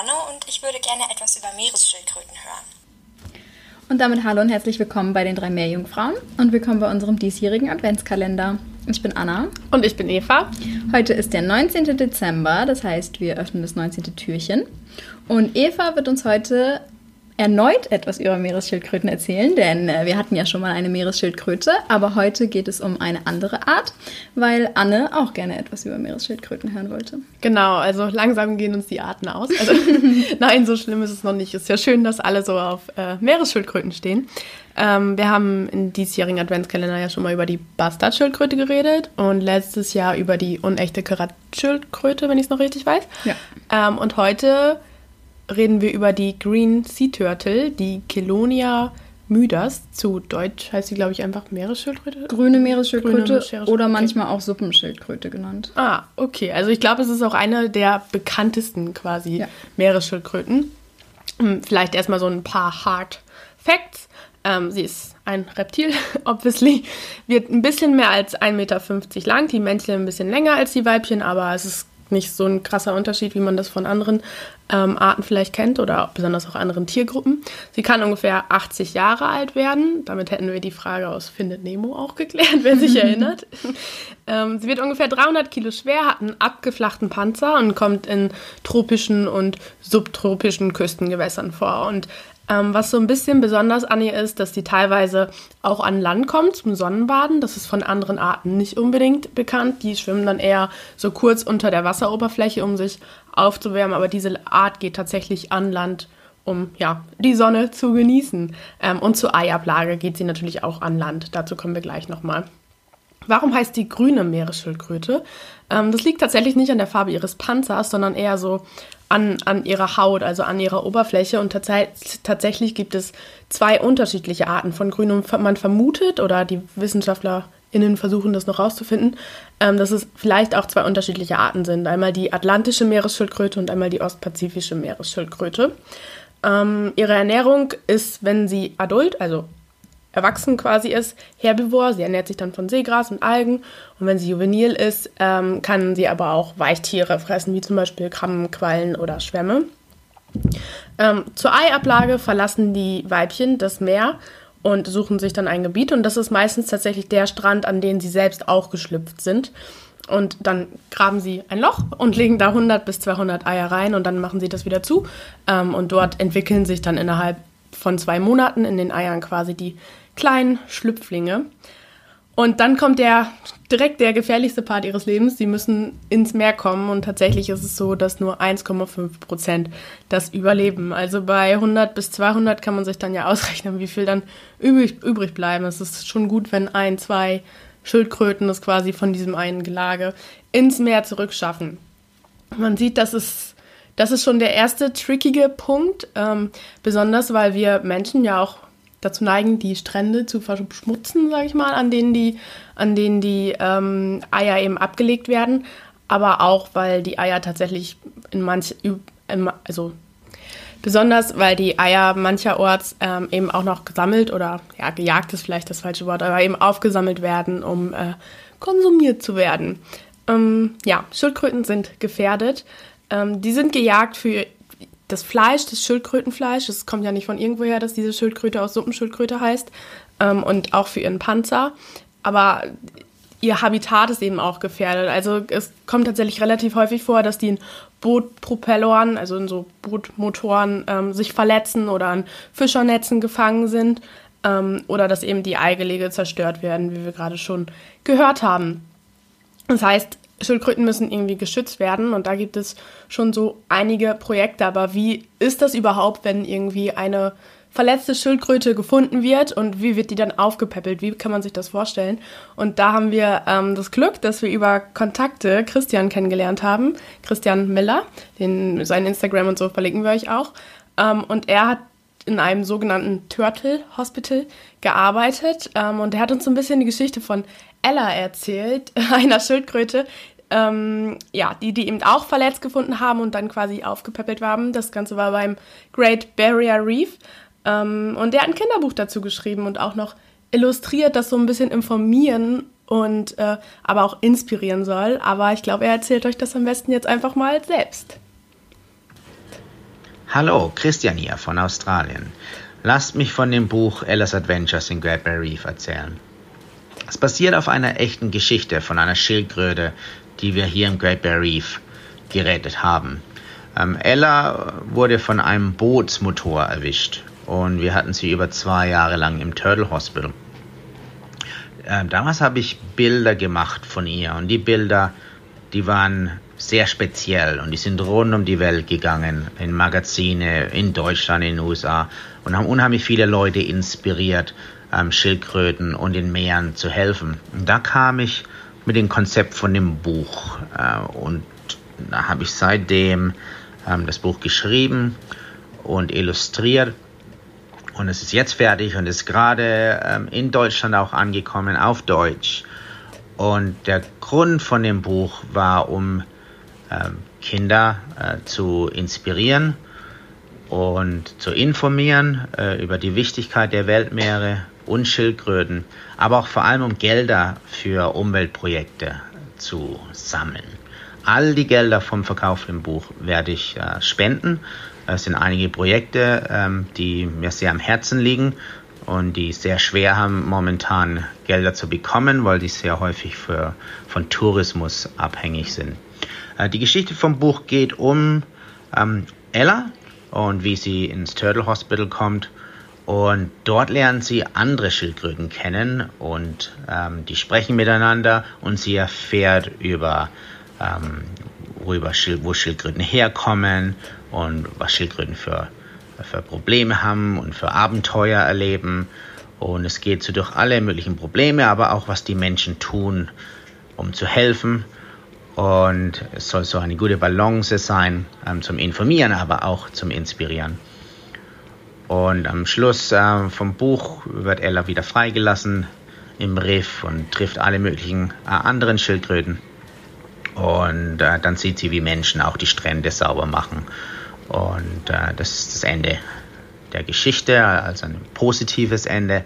Anne und ich würde gerne etwas über Meeresschildkröten hören. Und damit hallo und herzlich willkommen bei den drei Meerjungfrauen und willkommen bei unserem diesjährigen Adventskalender. Ich bin Anna. Und ich bin Eva. Heute ist der 19. Dezember, das heißt, wir öffnen das 19. Türchen. Und Eva wird uns heute erneut etwas über Meeresschildkröten erzählen, denn äh, wir hatten ja schon mal eine Meeresschildkröte, aber heute geht es um eine andere Art, weil Anne auch gerne etwas über Meeresschildkröten hören wollte. Genau, also langsam gehen uns die Arten aus. Also nein, so schlimm ist es noch nicht. Ist ja schön, dass alle so auf äh, Meeresschildkröten stehen. Ähm, wir haben in diesjährigen Adventskalender ja schon mal über die Bastardschildkröte geredet und letztes Jahr über die unechte Karatschildkröte, wenn ich es noch richtig weiß. Ja. Ähm, und heute reden wir über die Green Sea Turtle, die Kelonia mydas. Zu Deutsch heißt sie, glaube ich, einfach Meeresschildkröte. Grüne Meeresschildkröte Grüne Meeresschildkröte, oder manchmal auch Suppenschildkröte genannt. Ah, okay. Also ich glaube, es ist auch eine der bekanntesten quasi Ja. Meeresschildkröten. Hm, Vielleicht erstmal so ein paar Hard Facts. Ähm, sie ist ein Reptil, obviously. Wird ein bisschen mehr als 1,50 Meter lang. Die Männchen ein bisschen länger als die Weibchen, aber es ist nicht so ein krasser Unterschied, wie man das von anderen ähm, Arten vielleicht kennt oder besonders auch anderen Tiergruppen. Sie kann ungefähr 80 Jahre alt werden. Damit hätten wir die Frage aus Findet Nemo auch geklärt, wer sich erinnert. ähm, sie wird ungefähr 300 Kilo schwer, hat einen abgeflachten Panzer und kommt in tropischen und subtropischen Küstengewässern vor. Und ähm, was so ein bisschen besonders an ihr ist, dass sie teilweise auch an Land kommt zum Sonnenbaden. Das ist von anderen Arten nicht unbedingt bekannt. Die schwimmen dann eher so kurz unter der Wasseroberfläche, um sich aufzuwärmen. Aber diese Art geht tatsächlich an Land, um ja, die Sonne zu genießen. Ähm, und zur Eiablage geht sie natürlich auch an Land. Dazu kommen wir gleich nochmal. Warum heißt die grüne Meeresschildkröte? Ähm, das liegt tatsächlich nicht an der Farbe ihres Panzers, sondern eher so an, an ihrer Haut, also an ihrer Oberfläche. Und tats tatsächlich gibt es zwei unterschiedliche Arten von Grün. Und man vermutet, oder die WissenschaftlerInnen versuchen das noch rauszufinden, ähm, dass es vielleicht auch zwei unterschiedliche Arten sind. Einmal die atlantische Meeresschildkröte und einmal die ostpazifische Meeresschildkröte. Ähm, ihre Ernährung ist, wenn sie adult, also erwachsen quasi ist, herbivor. Sie ernährt sich dann von Seegras und Algen. Und wenn sie juvenil ist, ähm, kann sie aber auch Weichtiere fressen, wie zum Beispiel Krabben, Quallen oder Schwämme. Ähm, zur Eiablage verlassen die Weibchen das Meer und suchen sich dann ein Gebiet. Und das ist meistens tatsächlich der Strand, an den sie selbst auch geschlüpft sind. Und dann graben sie ein Loch und legen da 100 bis 200 Eier rein und dann machen sie das wieder zu. Ähm, und dort entwickeln sich dann innerhalb von zwei Monaten in den Eiern quasi die kleinen Schlüpflinge. Und dann kommt der direkt der gefährlichste Part ihres Lebens. Sie müssen ins Meer kommen und tatsächlich ist es so, dass nur 1,5 Prozent das überleben. Also bei 100 bis 200 kann man sich dann ja ausrechnen, wie viel dann übrig, übrig bleiben. Es ist schon gut, wenn ein, zwei Schildkröten es quasi von diesem einen Gelage ins Meer zurückschaffen. Man sieht, dass es das ist schon der erste trickige Punkt, ähm, besonders weil wir Menschen ja auch dazu neigen, die Strände zu verschmutzen, sage ich mal, an denen die, an denen die ähm, Eier eben abgelegt werden, aber auch weil die Eier tatsächlich in manch, also besonders weil die Eier mancherorts ähm, eben auch noch gesammelt oder ja gejagt ist vielleicht das falsche Wort, aber eben aufgesammelt werden, um äh, konsumiert zu werden. Ähm, ja, Schildkröten sind gefährdet. Ähm, die sind gejagt für das Fleisch, das Schildkrötenfleisch. Es kommt ja nicht von irgendwoher, dass diese Schildkröte aus Suppenschildkröte heißt. Ähm, und auch für ihren Panzer. Aber ihr Habitat ist eben auch gefährdet. Also es kommt tatsächlich relativ häufig vor, dass die in Bootpropelloren, also in so Bootmotoren, ähm, sich verletzen oder an Fischernetzen gefangen sind. ähm, oder dass eben die Eigelege zerstört werden, wie wir gerade schon gehört haben. Das heißt, Schildkröten müssen irgendwie geschützt werden und da gibt es schon so einige Projekte. Aber wie ist das überhaupt, wenn irgendwie eine verletzte Schildkröte gefunden wird und wie wird die dann aufgepäppelt? Wie kann man sich das vorstellen? Und da haben wir ähm, das Glück, dass wir über Kontakte Christian kennengelernt haben. Christian Miller, den, sein Instagram und so verlinken wir euch auch. Ähm, und er hat in einem sogenannten Turtle Hospital gearbeitet ähm, und er hat uns so ein bisschen die Geschichte von Ella erzählt, einer Schildkröte, ähm, ja, die die eben auch verletzt gefunden haben und dann quasi aufgepäppelt haben. Das Ganze war beim Great Barrier Reef ähm, und der hat ein Kinderbuch dazu geschrieben und auch noch illustriert, das so ein bisschen informieren und äh, aber auch inspirieren soll. Aber ich glaube, er erzählt euch das am besten jetzt einfach mal selbst. Hallo, Christian hier von Australien. Lasst mich von dem Buch Ella's Adventures in Great Barrier Reef erzählen. Es basiert auf einer echten Geschichte von einer Schildkröte, die wir hier im Great Barrier Reef gerettet haben. Ähm, Ella wurde von einem Bootsmotor erwischt und wir hatten sie über zwei Jahre lang im Turtle Hospital. Ähm, damals habe ich Bilder gemacht von ihr und die Bilder, die waren sehr speziell und die sind rund um die Welt gegangen, in Magazine, in Deutschland, in den USA und haben unheimlich viele Leute inspiriert, ähm, Schildkröten und den Meeren zu helfen. Und da kam ich mit dem Konzept von dem Buch äh, und da habe ich seitdem ähm, das Buch geschrieben und illustriert und es ist jetzt fertig und ist gerade ähm, in Deutschland auch angekommen auf Deutsch. Und der Grund von dem Buch war, um ähm, Kinder äh, zu inspirieren und zu informieren äh, über die Wichtigkeit der Weltmeere und Schildkröten, aber auch vor allem um Gelder für Umweltprojekte zu sammeln. All die Gelder vom verkauften Buch werde ich äh, spenden es sind einige Projekte, ähm, die mir sehr am Herzen liegen und die sehr schwer haben, momentan Gelder zu bekommen, weil die sehr häufig für, von Tourismus abhängig sind. Äh, die Geschichte vom Buch geht um ähm, Ella und wie sie ins Turtle Hospital kommt. Und dort lernen sie andere Schildkröten kennen und ähm, die sprechen miteinander und sie erfährt über ähm, worüber wo Schildkröten herkommen und was Schildkröten für, für Probleme haben und für Abenteuer erleben. Und es geht so durch alle möglichen Probleme, aber auch was die Menschen tun, um zu helfen. Und es soll so eine gute Balance sein ähm, zum Informieren, aber auch zum Inspirieren. Und am Schluss äh, vom Buch wird Ella wieder freigelassen im Riff und trifft alle möglichen äh, anderen Schildkröten. Und äh, dann sieht sie, wie Menschen auch die Strände sauber machen. Und äh, das ist das Ende der Geschichte, also ein positives Ende.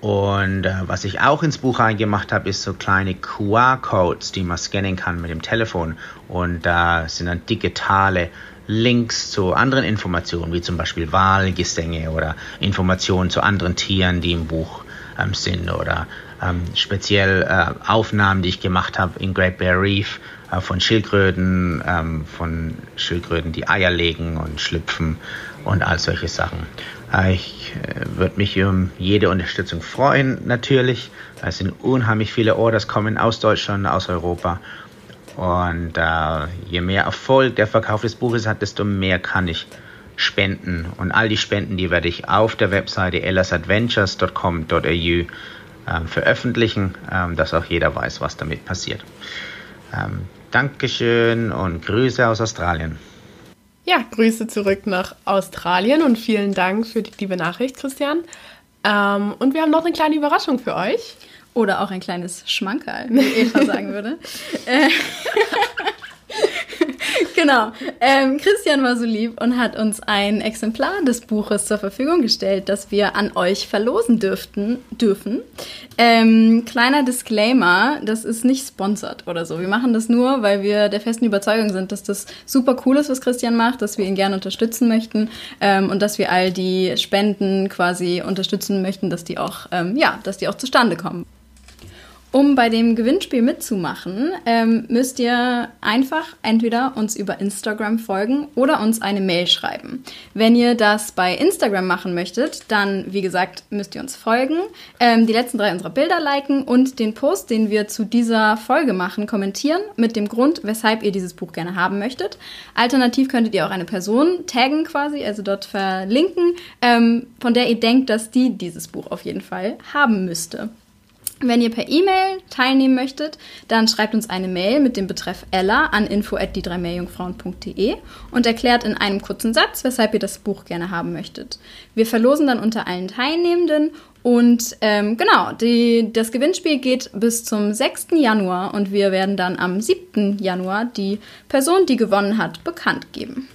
Und äh, was ich auch ins Buch reingemacht habe, ist so kleine QR-Codes, die man scannen kann mit dem Telefon. Und da sind dann digitale Links zu anderen Informationen, wie zum Beispiel Wahlgesänge oder Informationen zu anderen Tieren, die im Buch ähm, sind oder ähm, speziell äh, Aufnahmen, die ich gemacht habe in Great Bear Reef äh, von Schildkröten, ähm, von Schildkröten, die Eier legen und schlüpfen und all solche Sachen. Äh, ich äh, würde mich um jede Unterstützung freuen, natürlich. Es sind unheimlich viele Orders kommen aus Deutschland, aus Europa. Und äh, je mehr Erfolg der Verkauf des Buches hat, desto mehr kann ich spenden. Und all die Spenden, die werde ich auf der Webseite ellasadventures.com.au äh, veröffentlichen, äh, dass auch jeder weiß, was damit passiert. Ähm, Dankeschön und Grüße aus Australien. Ja, Grüße zurück nach Australien und vielen Dank für die liebe Nachricht, Christian. Ähm, und wir haben noch eine kleine Überraschung für euch. Oder auch ein kleines Schmankerl, wie Eva sagen würde. Äh, genau. Ähm, Christian war so lieb und hat uns ein Exemplar des Buches zur Verfügung gestellt, das wir an euch verlosen dürften, dürfen. Ähm, kleiner Disclaimer, das ist nicht sponsert oder so. Wir machen das nur, weil wir der festen Überzeugung sind, dass das super cool ist, was Christian macht, dass wir ihn gerne unterstützen möchten ähm, und dass wir all die Spenden quasi unterstützen möchten, dass die auch, ähm, ja, dass die auch zustande kommen. Um bei dem Gewinnspiel mitzumachen, ähm, müsst ihr einfach entweder uns über Instagram folgen oder uns eine Mail schreiben. Wenn ihr das bei Instagram machen möchtet, dann, wie gesagt, müsst ihr uns folgen, ähm, die letzten drei unserer Bilder liken und den Post, den wir zu dieser Folge machen, kommentieren mit dem Grund, weshalb ihr dieses Buch gerne haben möchtet. Alternativ könntet ihr auch eine Person taggen quasi, also dort verlinken, ähm, von der ihr denkt, dass die dieses Buch auf jeden Fall haben müsste. Wenn ihr per E-Mail teilnehmen möchtet, dann schreibt uns eine Mail mit dem Betreff Ella an info@die3meerjungfrauen.de und erklärt in einem kurzen Satz, weshalb ihr das Buch gerne haben möchtet. Wir verlosen dann unter allen Teilnehmenden und ähm, genau, die, das Gewinnspiel geht bis zum 6. Januar und wir werden dann am 7. Januar die Person, die gewonnen hat, bekannt geben.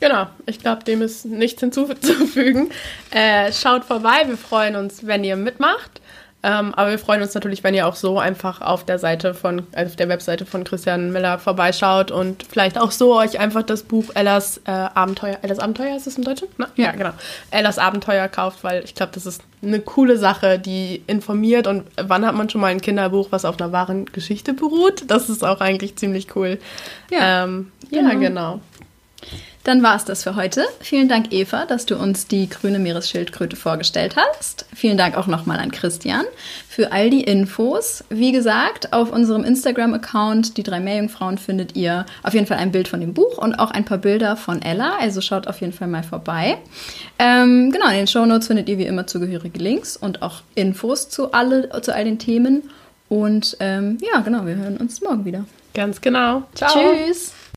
Genau, ich glaube, dem ist nichts hinzuzufügen. Äh, schaut vorbei, wir freuen uns, wenn ihr mitmacht. Ähm, aber wir freuen uns natürlich, wenn ihr auch so einfach auf der Seite von, also auf der Webseite von Christian Miller vorbeischaut und vielleicht auch so euch einfach das Buch Ellas äh, Abenteuer, Ellas Abenteuer ist es im Deutschen? Na? Ja, genau. Ellas Abenteuer kauft, weil ich glaube, das ist eine coole Sache, die informiert und wann hat man schon mal ein Kinderbuch, was auf einer wahren Geschichte beruht? Das ist auch eigentlich ziemlich cool. Ja, ähm, genau. ja genau. Dann war es das für heute. Vielen Dank, Eva, dass du uns die grüne Meeresschildkröte vorgestellt hast. Vielen Dank auch nochmal an Christian für all die Infos. Wie gesagt, auf unserem Instagram-Account, die drei Meerjungfrauen, findet ihr auf jeden Fall ein Bild von dem Buch und auch ein paar Bilder von Ella. Also schaut auf jeden Fall mal vorbei. Ähm, genau, in den Shownotes findet ihr wie immer zugehörige Links und auch Infos zu, alle, zu all den Themen. Und ähm, ja, genau, wir hören uns morgen wieder. Ganz genau. Ciao. Tschüss.